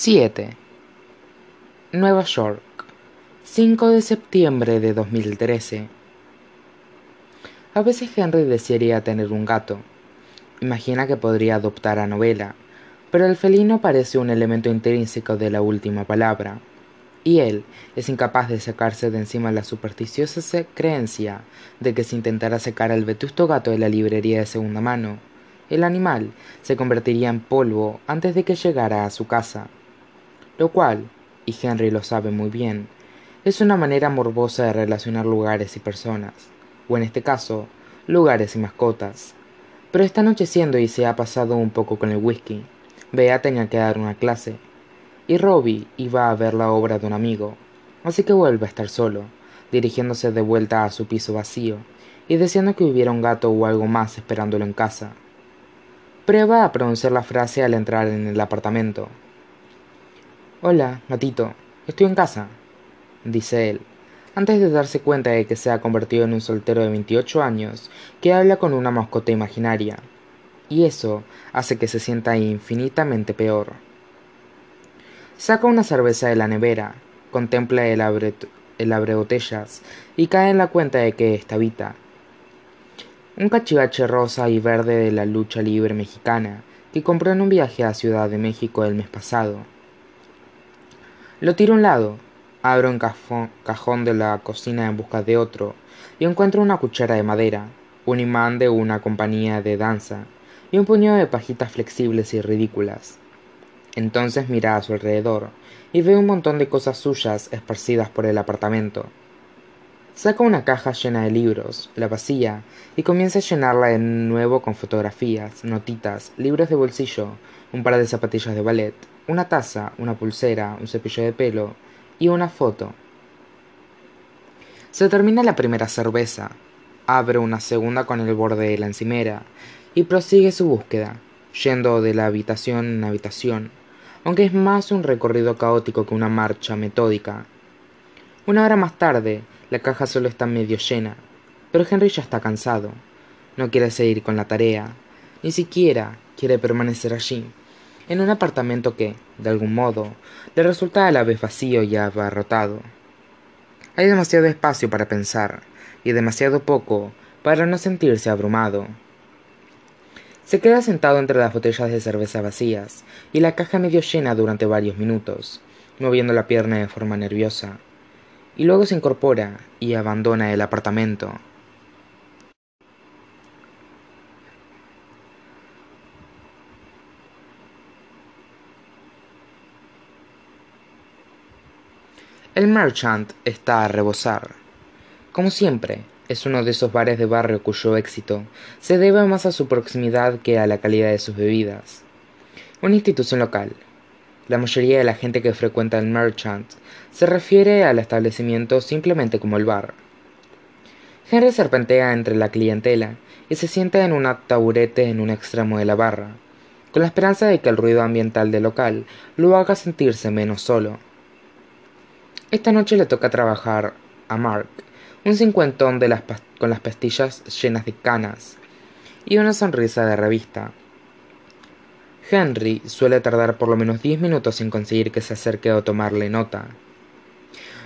7. Nueva York, 5 de septiembre de 2013. A veces Henry desearía tener un gato. Imagina que podría adoptar a Novela, pero el felino parece un elemento intrínseco de la última palabra, y él es incapaz de sacarse de encima la supersticiosa creencia de que si intentara sacar al vetusto gato de la librería de segunda mano, el animal se convertiría en polvo antes de que llegara a su casa lo cual, y Henry lo sabe muy bien, es una manera morbosa de relacionar lugares y personas, o en este caso, lugares y mascotas. Pero está anocheciendo y se ha pasado un poco con el whisky. Bea tenía que dar una clase, y Robbie iba a ver la obra de un amigo, así que vuelve a estar solo, dirigiéndose de vuelta a su piso vacío, y deseando que hubiera un gato o algo más esperándolo en casa. Prueba a pronunciar la frase al entrar en el apartamento, Hola, gatito, estoy en casa, dice él, antes de darse cuenta de que se ha convertido en un soltero de 28 años que habla con una mascota imaginaria. Y eso hace que se sienta infinitamente peor. Saca una cerveza de la nevera, contempla el abre, el botellas y cae en la cuenta de que está habita. Un cachivache rosa y verde de la lucha libre mexicana que compró en un viaje a Ciudad de México el mes pasado lo tiro a un lado, abro un cajón de la cocina en busca de otro y encuentro una cuchara de madera, un imán de una compañía de danza y un puñado de pajitas flexibles y ridículas. Entonces mira a su alrededor y ve un montón de cosas suyas esparcidas por el apartamento. Saca una caja llena de libros, la vacía, y comienza a llenarla de nuevo con fotografías, notitas, libros de bolsillo, un par de zapatillas de ballet, una taza, una pulsera, un cepillo de pelo y una foto. Se termina la primera cerveza, abre una segunda con el borde de la encimera y prosigue su búsqueda, yendo de la habitación en habitación, aunque es más un recorrido caótico que una marcha metódica. Una hora más tarde, la caja solo está medio llena, pero Henry ya está cansado. No quiere seguir con la tarea, ni siquiera quiere permanecer allí en un apartamento que, de algún modo, le resulta a la vez vacío y abarrotado. Hay demasiado espacio para pensar y demasiado poco para no sentirse abrumado. Se queda sentado entre las botellas de cerveza vacías y la caja medio llena durante varios minutos, moviendo la pierna de forma nerviosa, y luego se incorpora y abandona el apartamento. El Merchant está a rebosar. Como siempre, es uno de esos bares de barrio cuyo éxito se debe más a su proximidad que a la calidad de sus bebidas. Una institución local. La mayoría de la gente que frecuenta el Merchant se refiere al establecimiento simplemente como el bar. Henry serpentea entre la clientela y se sienta en un taburete en un extremo de la barra, con la esperanza de que el ruido ambiental del local lo haga sentirse menos solo. Esta noche le toca trabajar a Mark, un cincuentón de las con las pastillas llenas de canas y una sonrisa de revista. Henry suele tardar por lo menos diez minutos en conseguir que se acerque a tomarle nota.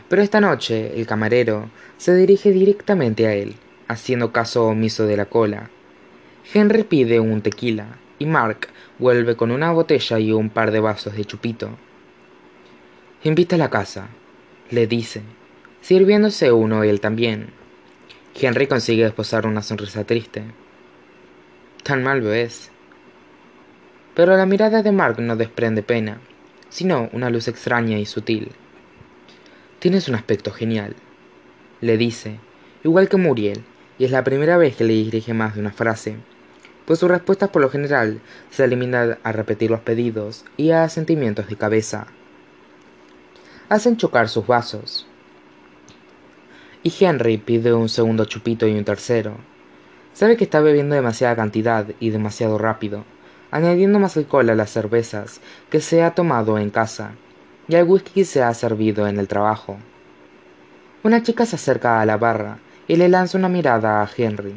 Pero esta noche el camarero se dirige directamente a él, haciendo caso omiso de la cola. Henry pide un tequila y Mark vuelve con una botella y un par de vasos de chupito. Invita a la casa, le dice, sirviéndose uno él también. Henry consigue esposar una sonrisa triste. Tan mal ves. Pero la mirada de Mark no desprende pena, sino una luz extraña y sutil. Tienes un aspecto genial, le dice, igual que Muriel, y es la primera vez que le dirige más de una frase, pues sus respuestas por lo general se limitan a repetir los pedidos y a sentimientos de cabeza hacen chocar sus vasos. Y Henry pide un segundo chupito y un tercero. Sabe que está bebiendo demasiada cantidad y demasiado rápido, añadiendo más alcohol a las cervezas que se ha tomado en casa y al whisky se ha servido en el trabajo. Una chica se acerca a la barra y le lanza una mirada a Henry.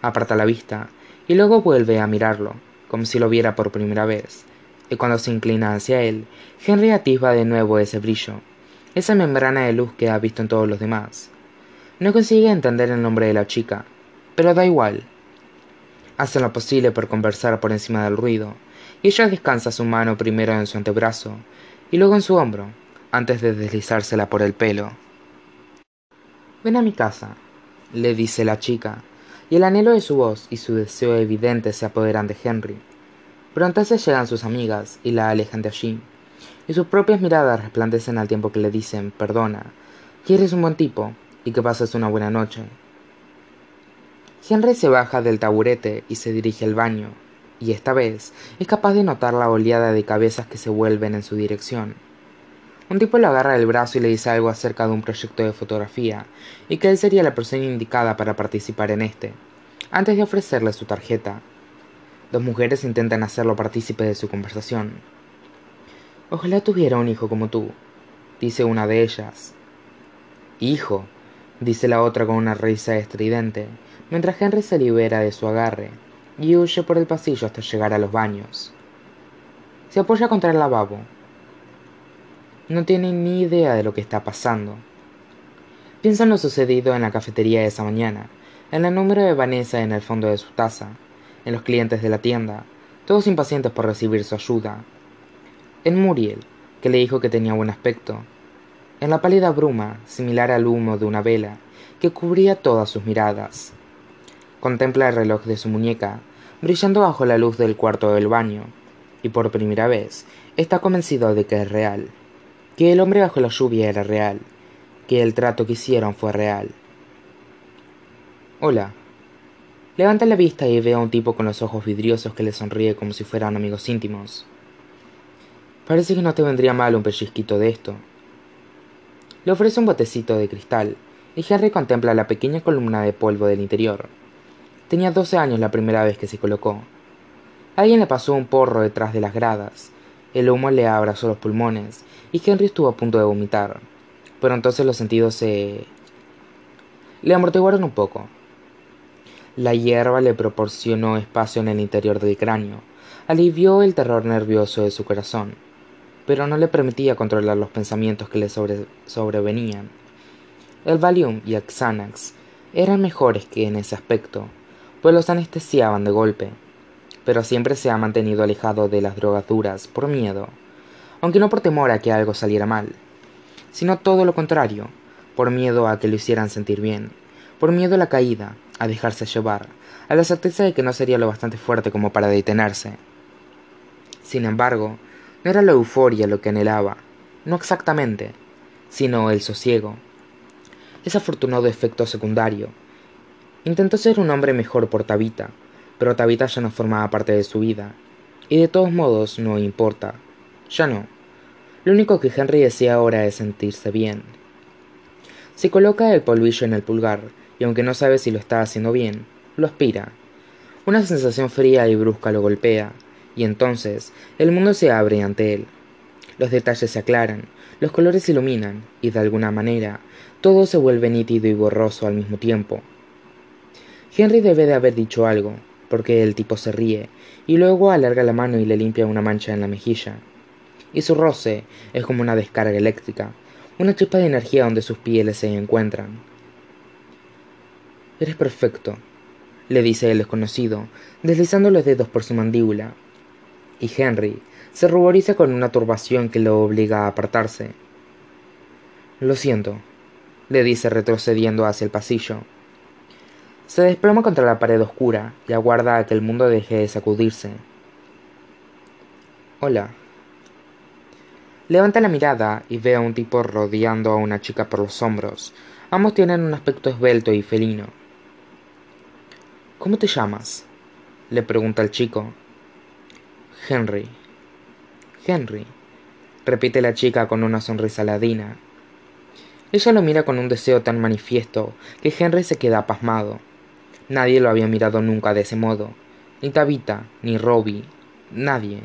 Aparta la vista y luego vuelve a mirarlo, como si lo viera por primera vez, y cuando se inclina hacia él, Henry atisba de nuevo ese brillo, esa membrana de luz que ha visto en todos los demás. No consigue entender el nombre de la chica, pero da igual. Hace lo posible por conversar por encima del ruido, y ella descansa su mano primero en su antebrazo y luego en su hombro, antes de deslizársela por el pelo. Ven a mi casa, le dice la chica, y el anhelo de su voz y su deseo evidente se apoderan de Henry. Pronto se llegan sus amigas y la alejan de allí, y sus propias miradas resplandecen al tiempo que le dicen perdona, que eres un buen tipo y que pases una buena noche. Henry se baja del taburete y se dirige al baño, y esta vez es capaz de notar la oleada de cabezas que se vuelven en su dirección. Un tipo le agarra el brazo y le dice algo acerca de un proyecto de fotografía y que él sería la persona indicada para participar en este, antes de ofrecerle su tarjeta. Dos mujeres intentan hacerlo partícipe de su conversación. Ojalá tuviera un hijo como tú, dice una de ellas. Hijo, dice la otra con una risa estridente, mientras Henry se libera de su agarre y huye por el pasillo hasta llegar a los baños. Se apoya contra el lavabo. No tiene ni idea de lo que está pasando. Piensa en lo sucedido en la cafetería esa mañana, en el número de Vanessa en el fondo de su taza, en los clientes de la tienda, todos impacientes por recibir su ayuda, en Muriel, que le dijo que tenía buen aspecto, en la pálida bruma, similar al humo de una vela, que cubría todas sus miradas. Contempla el reloj de su muñeca, brillando bajo la luz del cuarto del baño, y por primera vez está convencido de que es real, que el hombre bajo la lluvia era real, que el trato que hicieron fue real. Hola. Levanta la vista y ve a un tipo con los ojos vidriosos que le sonríe como si fueran amigos íntimos. Parece que no te vendría mal un pellizquito de esto. Le ofrece un botecito de cristal, y Henry contempla la pequeña columna de polvo del interior. Tenía doce años la primera vez que se colocó. Alguien le pasó un porro detrás de las gradas. El humo le abrazó los pulmones y Henry estuvo a punto de vomitar. Pero entonces los sentidos se... le amortiguaron un poco. La hierba le proporcionó espacio en el interior del cráneo, alivió el terror nervioso de su corazón, pero no le permitía controlar los pensamientos que le sobrevenían. El Valium y el Xanax eran mejores que en ese aspecto, pues los anestesiaban de golpe, pero siempre se ha mantenido alejado de las drogas duras por miedo, aunque no por temor a que algo saliera mal, sino todo lo contrario, por miedo a que lo hicieran sentir bien, por miedo a la caída, a dejarse llevar, a la certeza de que no sería lo bastante fuerte como para detenerse. Sin embargo, no era la euforia lo que anhelaba, no exactamente, sino el sosiego. Ese afortunado efecto secundario, Intentó ser un hombre mejor por Tabita, pero Tabita ya no formaba parte de su vida, y de todos modos no importa, ya no. Lo único que Henry desea ahora es sentirse bien. Se coloca el polvillo en el pulgar, y aunque no sabe si lo está haciendo bien, lo aspira. Una sensación fría y brusca lo golpea, y entonces el mundo se abre ante él. Los detalles se aclaran, los colores se iluminan, y de alguna manera todo se vuelve nítido y borroso al mismo tiempo. Henry debe de haber dicho algo, porque el tipo se ríe, y luego alarga la mano y le limpia una mancha en la mejilla. Y su roce es como una descarga eléctrica, una chispa de energía donde sus pieles se encuentran. Eres perfecto, le dice el desconocido, deslizando los dedos por su mandíbula. Y Henry se ruboriza con una turbación que lo obliga a apartarse. Lo siento, le dice retrocediendo hacia el pasillo. Se desploma contra la pared oscura y aguarda a que el mundo deje de sacudirse. Hola. Levanta la mirada y ve a un tipo rodeando a una chica por los hombros. Ambos tienen un aspecto esbelto y felino. ¿Cómo te llamas? le pregunta el chico. Henry. Henry, repite la chica con una sonrisa ladina. Ella lo mira con un deseo tan manifiesto que Henry se queda pasmado. Nadie lo había mirado nunca de ese modo. Ni Tabita, ni Robbie, nadie.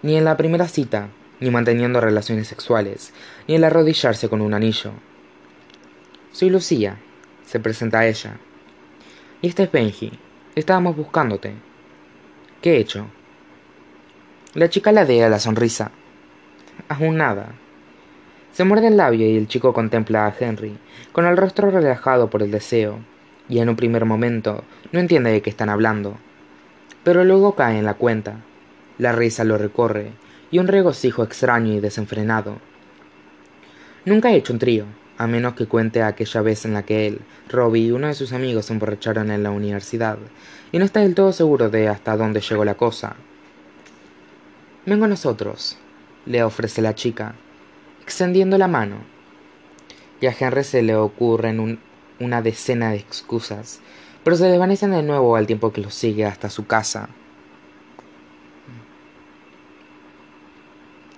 Ni en la primera cita, ni manteniendo relaciones sexuales, ni el arrodillarse con un anillo. Soy Lucía, se presenta a ella. Y este es Benji. Estábamos buscándote. ¿Qué he hecho? La chica ladea la sonrisa. Aún nada. Se muerde el labio y el chico contempla a Henry, con el rostro relajado por el deseo, y en un primer momento no entiende de qué están hablando. Pero luego cae en la cuenta. La risa lo recorre, y un regocijo extraño y desenfrenado. Nunca he hecho un trío, a menos que cuente aquella vez en la que él, Robbie y uno de sus amigos se emborracharon en la universidad, y no está del todo seguro de hasta dónde llegó la cosa. Vengo a nosotros, le ofrece la chica, extendiendo la mano. Y a Henry se le ocurren una decena de excusas, pero se desvanecen de nuevo al tiempo que lo sigue hasta su casa